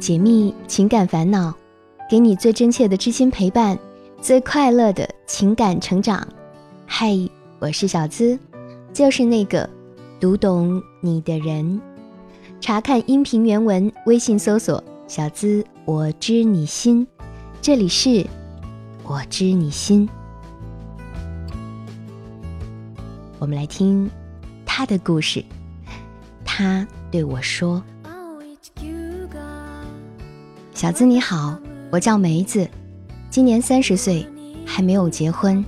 解密情感烦恼，给你最真切的知心陪伴，最快乐的情感成长。嗨，我是小资，就是那个读懂你的人。查看音频原文，微信搜索“小资我知你心”，这里是“我知你心”。我们来听他的故事。他对我说：“小资你好，我叫梅子，今年三十岁，还没有结婚。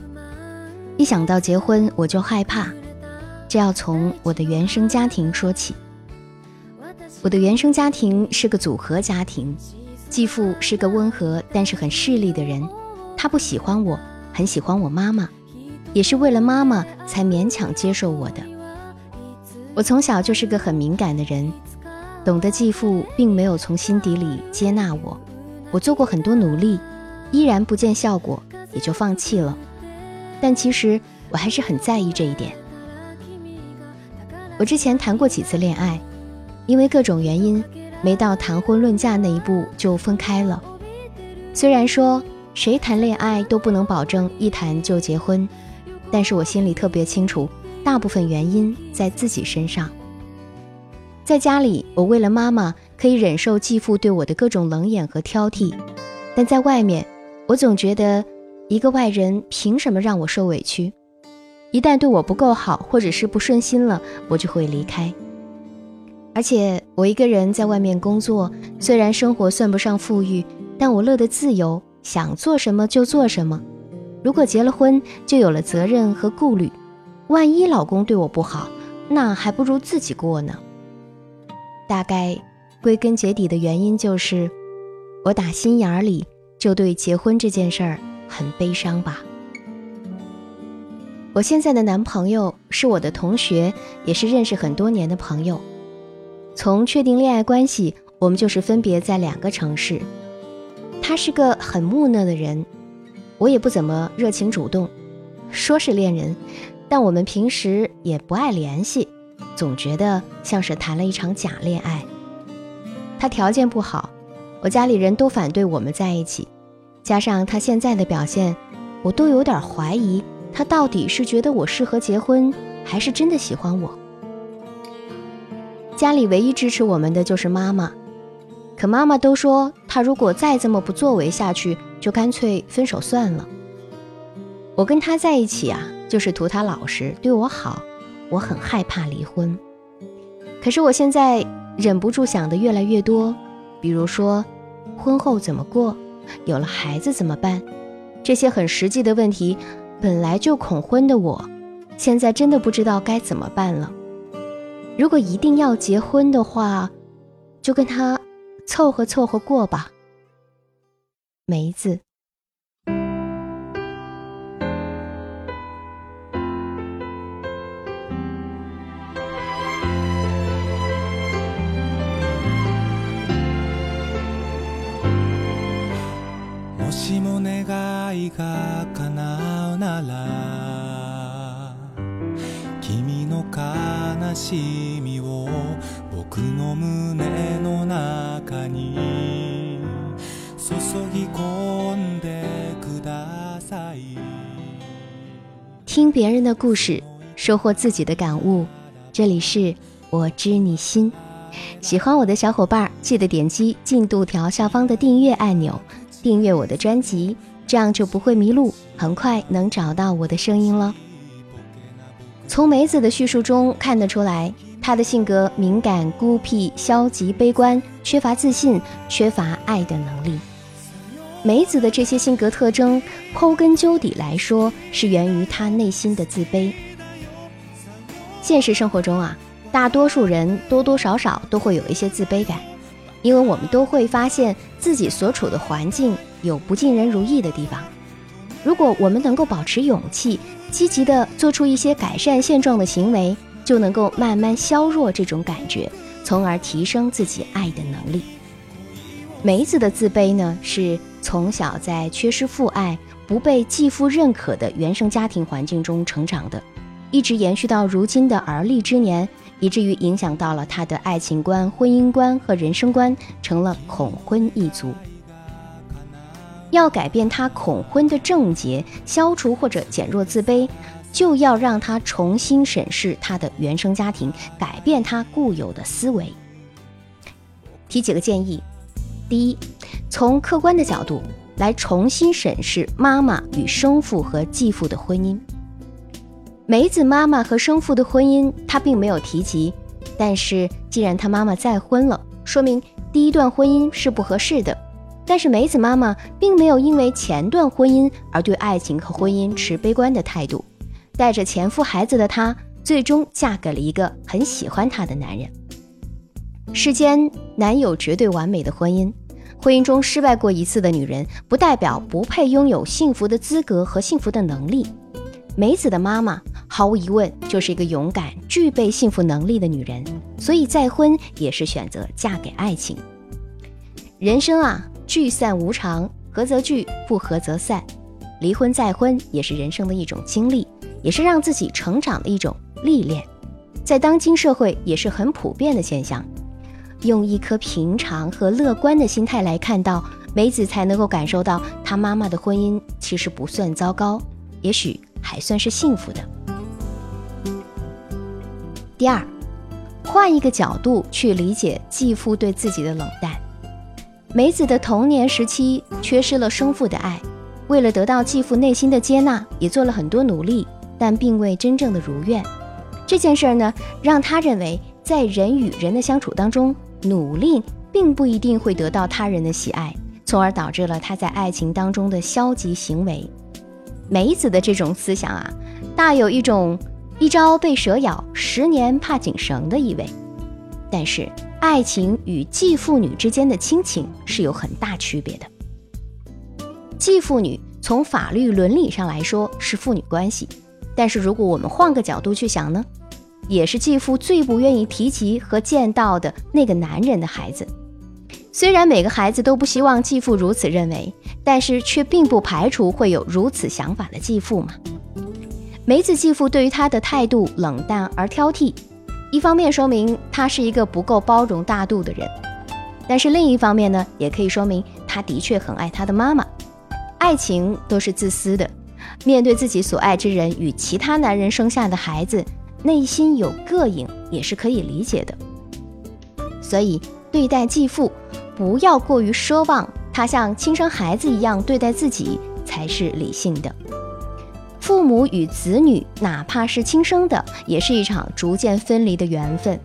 一想到结婚，我就害怕。这要从我的原生家庭说起。我的原生家庭是个组合家庭，继父是个温和但是很势利的人，他不喜欢我，很喜欢我妈妈。”也是为了妈妈才勉强接受我的。我从小就是个很敏感的人，懂得继父并没有从心底里接纳我。我做过很多努力，依然不见效果，也就放弃了。但其实我还是很在意这一点。我之前谈过几次恋爱，因为各种原因，没到谈婚论嫁那一步就分开了。虽然说谁谈恋爱都不能保证一谈就结婚。但是我心里特别清楚，大部分原因在自己身上。在家里，我为了妈妈可以忍受继父对我的各种冷眼和挑剔；但在外面，我总觉得一个外人凭什么让我受委屈？一旦对我不够好，或者是不顺心了，我就会离开。而且我一个人在外面工作，虽然生活算不上富裕，但我乐得自由，想做什么就做什么。如果结了婚，就有了责任和顾虑，万一老公对我不好，那还不如自己过呢。大概归根结底的原因就是，我打心眼里就对结婚这件事儿很悲伤吧。我现在的男朋友是我的同学，也是认识很多年的朋友。从确定恋爱关系，我们就是分别在两个城市。他是个很木讷的人。我也不怎么热情主动，说是恋人，但我们平时也不爱联系，总觉得像是谈了一场假恋爱。他条件不好，我家里人都反对我们在一起，加上他现在的表现，我都有点怀疑他到底是觉得我适合结婚，还是真的喜欢我。家里唯一支持我们的就是妈妈，可妈妈都说他如果再这么不作为下去。就干脆分手算了。我跟他在一起啊，就是图他老实对我好。我很害怕离婚，可是我现在忍不住想的越来越多，比如说婚后怎么过，有了孩子怎么办，这些很实际的问题。本来就恐婚的我，现在真的不知道该怎么办了。如果一定要结婚的话，就跟他凑合凑合过吧。梅子。願いが叶うなら君の悲しみを僕の胸の中に听别人的故事，收获自己的感悟。这里是我知你心，喜欢我的小伙伴记得点击进度条下方的订阅按钮，订阅我的专辑， 这样就不会迷路，很快能找到我的声音了。从梅子的叙述中看得出来。她的性格敏感、孤僻、消极、悲观，缺乏自信，缺乏爱的能力。梅子的这些性格特征，剖根究底来说，是源于她内心的自卑。现实生活中啊，大多数人多多少少都会有一些自卑感，因为我们都会发现自己所处的环境有不尽人如意的地方。如果我们能够保持勇气，积极的做出一些改善现状的行为。就能够慢慢削弱这种感觉，从而提升自己爱的能力。梅子的自卑呢，是从小在缺失父爱、不被继父认可的原生家庭环境中成长的，一直延续到如今的而立之年，以至于影响到了他的爱情观、婚姻观和人生观，成了恐婚一族。要改变他恐婚的症结，消除或者减弱自卑，就要让他重新审视他的原生家庭，改变他固有的思维。提几个建议：第一，从客观的角度来重新审视妈妈与生父和继父的婚姻。梅子妈妈和生父的婚姻，他并没有提及，但是既然他妈妈再婚了，说明第一段婚姻是不合适的。但是梅子妈妈并没有因为前段婚姻而对爱情和婚姻持悲观的态度，带着前夫孩子的她，最终嫁给了一个很喜欢她的男人。世间难有绝对完美的婚姻，婚姻中失败过一次的女人，不代表不配拥有幸福的资格和幸福的能力。梅子的妈妈毫无疑问就是一个勇敢、具备幸福能力的女人，所以再婚也是选择嫁给爱情。人生啊。聚散无常，合则聚，不合则散。离婚再婚也是人生的一种经历，也是让自己成长的一种历练，在当今社会也是很普遍的现象。用一颗平常和乐观的心态来看到梅子，才能够感受到她妈妈的婚姻其实不算糟糕，也许还算是幸福的。第二，换一个角度去理解继父对自己的冷淡。梅子的童年时期缺失了生父的爱，为了得到继父内心的接纳，也做了很多努力，但并未真正的如愿。这件事儿呢，让他认为在人与人的相处当中，努力并不一定会得到他人的喜爱，从而导致了他在爱情当中的消极行为。梅子的这种思想啊，大有一种一朝被蛇咬，十年怕井绳的意味。但是。爱情与继父女之间的亲情是有很大区别的。继父女从法律伦理上来说是父女关系，但是如果我们换个角度去想呢，也是继父最不愿意提及和见到的那个男人的孩子。虽然每个孩子都不希望继父如此认为，但是却并不排除会有如此想法的继父嘛。梅子继父对于他的态度冷淡而挑剔。一方面说明他是一个不够包容大度的人，但是另一方面呢，也可以说明他的确很爱他的妈妈。爱情都是自私的，面对自己所爱之人与其他男人生下的孩子，内心有膈应也是可以理解的。所以对待继父，不要过于奢望他像亲生孩子一样对待自己，才是理性的。父母与子女，哪怕是亲生的，也是一场逐渐分离的缘分。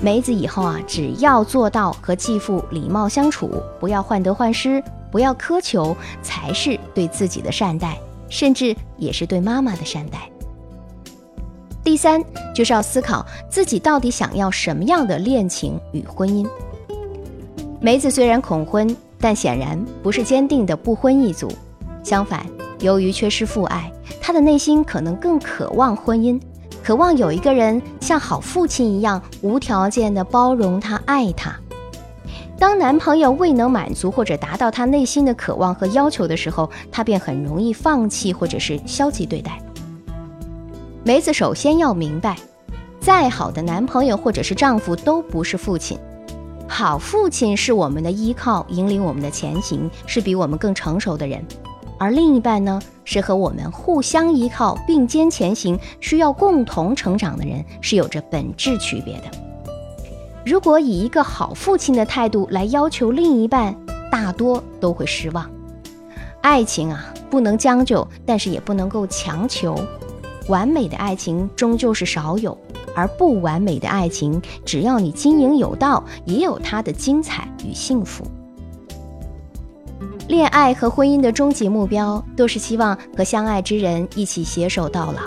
梅子以后啊，只要做到和继父礼貌相处，不要患得患失，不要苛求，才是对自己的善待，甚至也是对妈妈的善待。第三，就是要思考自己到底想要什么样的恋情与婚姻。梅子虽然恐婚，但显然不是坚定的不婚一族，相反。由于缺失父爱，他的内心可能更渴望婚姻，渴望有一个人像好父亲一样无条件的包容他、爱他。当男朋友未能满足或者达到他内心的渴望和要求的时候，他便很容易放弃或者是消极对待。梅子首先要明白，再好的男朋友或者是丈夫都不是父亲，好父亲是我们的依靠，引领我们的前行，是比我们更成熟的人。而另一半呢，是和我们互相依靠、并肩前行、需要共同成长的人，是有着本质区别的。如果以一个好父亲的态度来要求另一半，大多都会失望。爱情啊，不能将就，但是也不能够强求。完美的爱情终究是少有，而不完美的爱情，只要你经营有道，也有它的精彩与幸福。恋爱和婚姻的终极目标都是希望和相爱之人一起携手到老，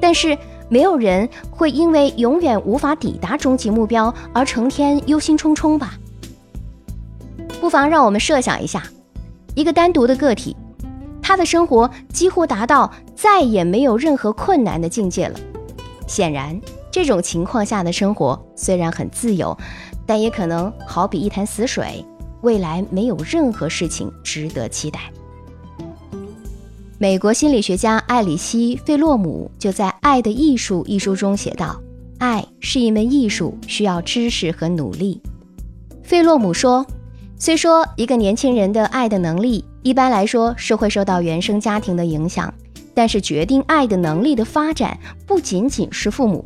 但是没有人会因为永远无法抵达终极目标而成天忧心忡忡吧？不妨让我们设想一下，一个单独的个体，他的生活几乎达到再也没有任何困难的境界了。显然，这种情况下的生活虽然很自由，但也可能好比一潭死水。未来没有任何事情值得期待。美国心理学家艾里希·费洛姆就在《爱的艺术》一书中写道：“爱是一门艺术，需要知识和努力。费洛姆说：“虽说一个年轻人的爱的能力，一般来说是会受到原生家庭的影响，但是决定爱的能力的发展不仅仅是父母，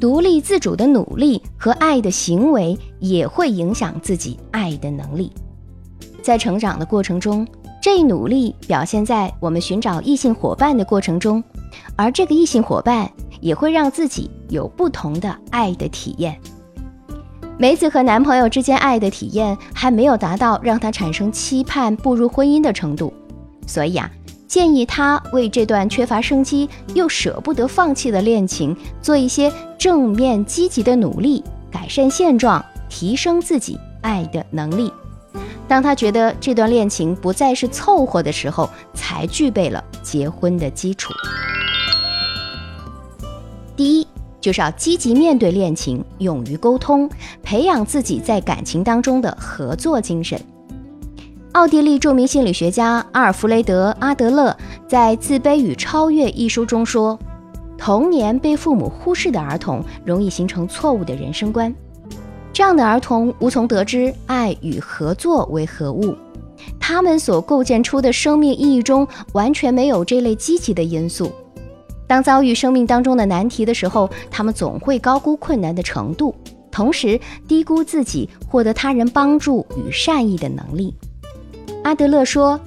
独立自主的努力和爱的行为也会影响自己爱的能力。在成长的过程中，这一努力表现在我们寻找异性伙伴的过程中，而这个异性伙伴。”也会让自己有不同的爱的体验。梅子和男朋友之间爱的体验还没有达到让她产生期盼步入婚姻的程度，所以啊，建议他为这段缺乏生机又舍不得放弃的恋情做一些正面积极的努力，改善现状，提升自己爱的能力。当他觉得这段恋情不再是凑合的时候，才具备了结婚的基础。第一，就是要积极面对恋情，勇于沟通，培养自己在感情当中的合作精神。奥地利著名心理学家阿尔弗雷德·阿德勒在《自卑与超越》一书中说：“童年被父母忽视的儿童，容易形成错误的人生观。这样的儿童无从得知爱与合作为何物，他们所构建出的生命意义中完全没有这类积极的因素。”当遭遇生命当中的难题的时候，他们总会高估困难的程度，同时低估自己获得他人帮助与善意的能力。阿德勒说，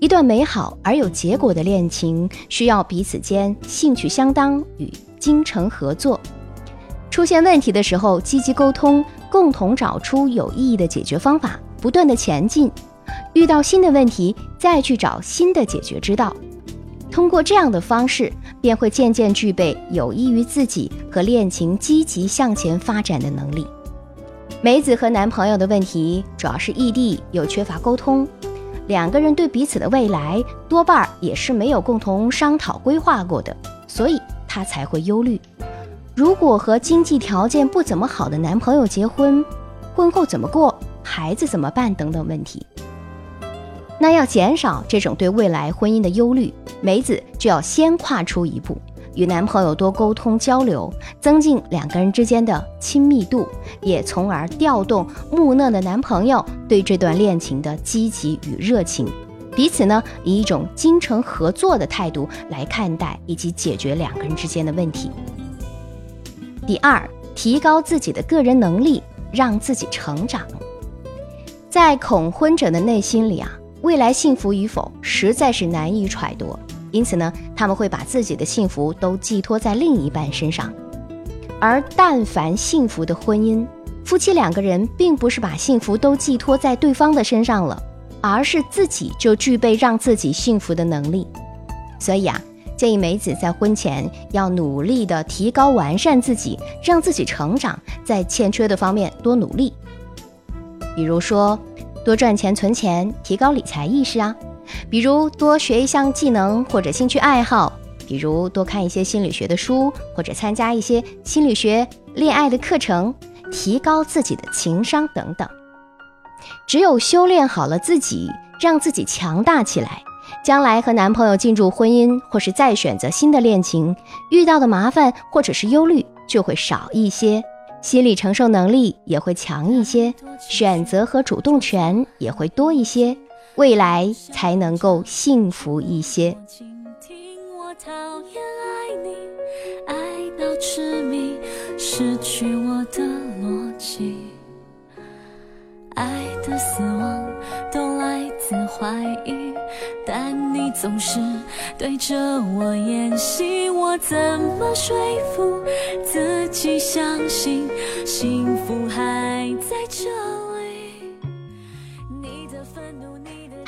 一段美好而有结果的恋情需要彼此间兴趣相当与精诚合作。出现问题的时候，积极沟通，共同找出有意义的解决方法，不断的前进。遇到新的问题，再去找新的解决之道。通过这样的方式，便会渐渐具备有益于自己和恋情积极向前发展的能力。梅子和男朋友的问题主要是异地又缺乏沟通，两个人对彼此的未来多半也是没有共同商讨规划过的，所以她才会忧虑。如果和经济条件不怎么好的男朋友结婚，婚后怎么过，孩子怎么办等等问题。那要减少这种对未来婚姻的忧虑，梅子就要先跨出一步，与男朋友多沟通交流，增进两个人之间的亲密度，也从而调动木讷的男朋友对这段恋情的积极与热情，彼此呢以一种精诚合作的态度来看待以及解决两个人之间的问题。第二，提高自己的个人能力，让自己成长。在恐婚者的内心里啊。未来幸福与否实在是难以揣度，因此呢，他们会把自己的幸福都寄托在另一半身上。而但凡幸福的婚姻，夫妻两个人并不是把幸福都寄托在对方的身上了，而是自己就具备让自己幸福的能力。所以啊，建议梅子在婚前要努力的提高完善自己，让自己成长，在欠缺的方面多努力，比如说。多赚钱存钱，提高理财意识啊！比如多学一项技能或者兴趣爱好，比如多看一些心理学的书，或者参加一些心理学、恋爱的课程，提高自己的情商等等。只有修炼好了自己，让自己强大起来，将来和男朋友进入婚姻，或是再选择新的恋情，遇到的麻烦或者是忧虑就会少一些。心理承受能力也会强一些，选择和主动权也会多一些，未来才能够幸福一些。爱的死亡都来自怀疑。但你总是对着我演戏，我怎么说服自己相信幸福还在这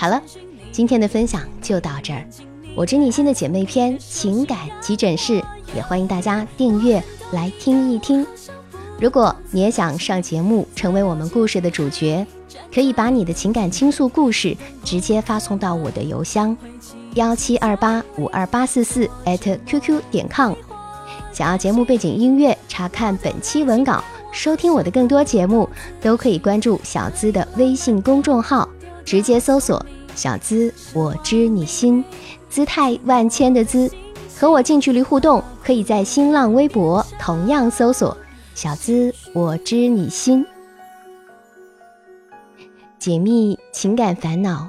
好了，今天的分享就到这儿。我知你心的姐妹篇情感急诊室，也欢迎大家订阅来听一听。如果你也想上节目，成为我们故事的主角。可以把你的情感倾诉故事直接发送到我的邮箱幺七二八五二八四四 @QQ 点 com。想要节目背景音乐，查看本期文稿，收听我的更多节目，都可以关注小资的微信公众号，直接搜索“小资我知你心”，姿态万千的“资”，和我近距离互动，可以在新浪微博同样搜索“小资我知你心”，解密情感烦恼，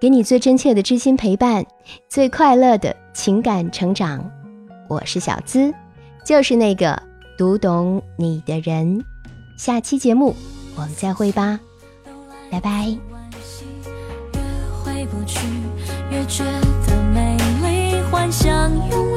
给你最真切的知心陪伴，最快乐的情感成长。我是小资，就是那个读懂你的人。下期节目我们再会吧，拜拜。越回不去，越觉得美丽，幻想永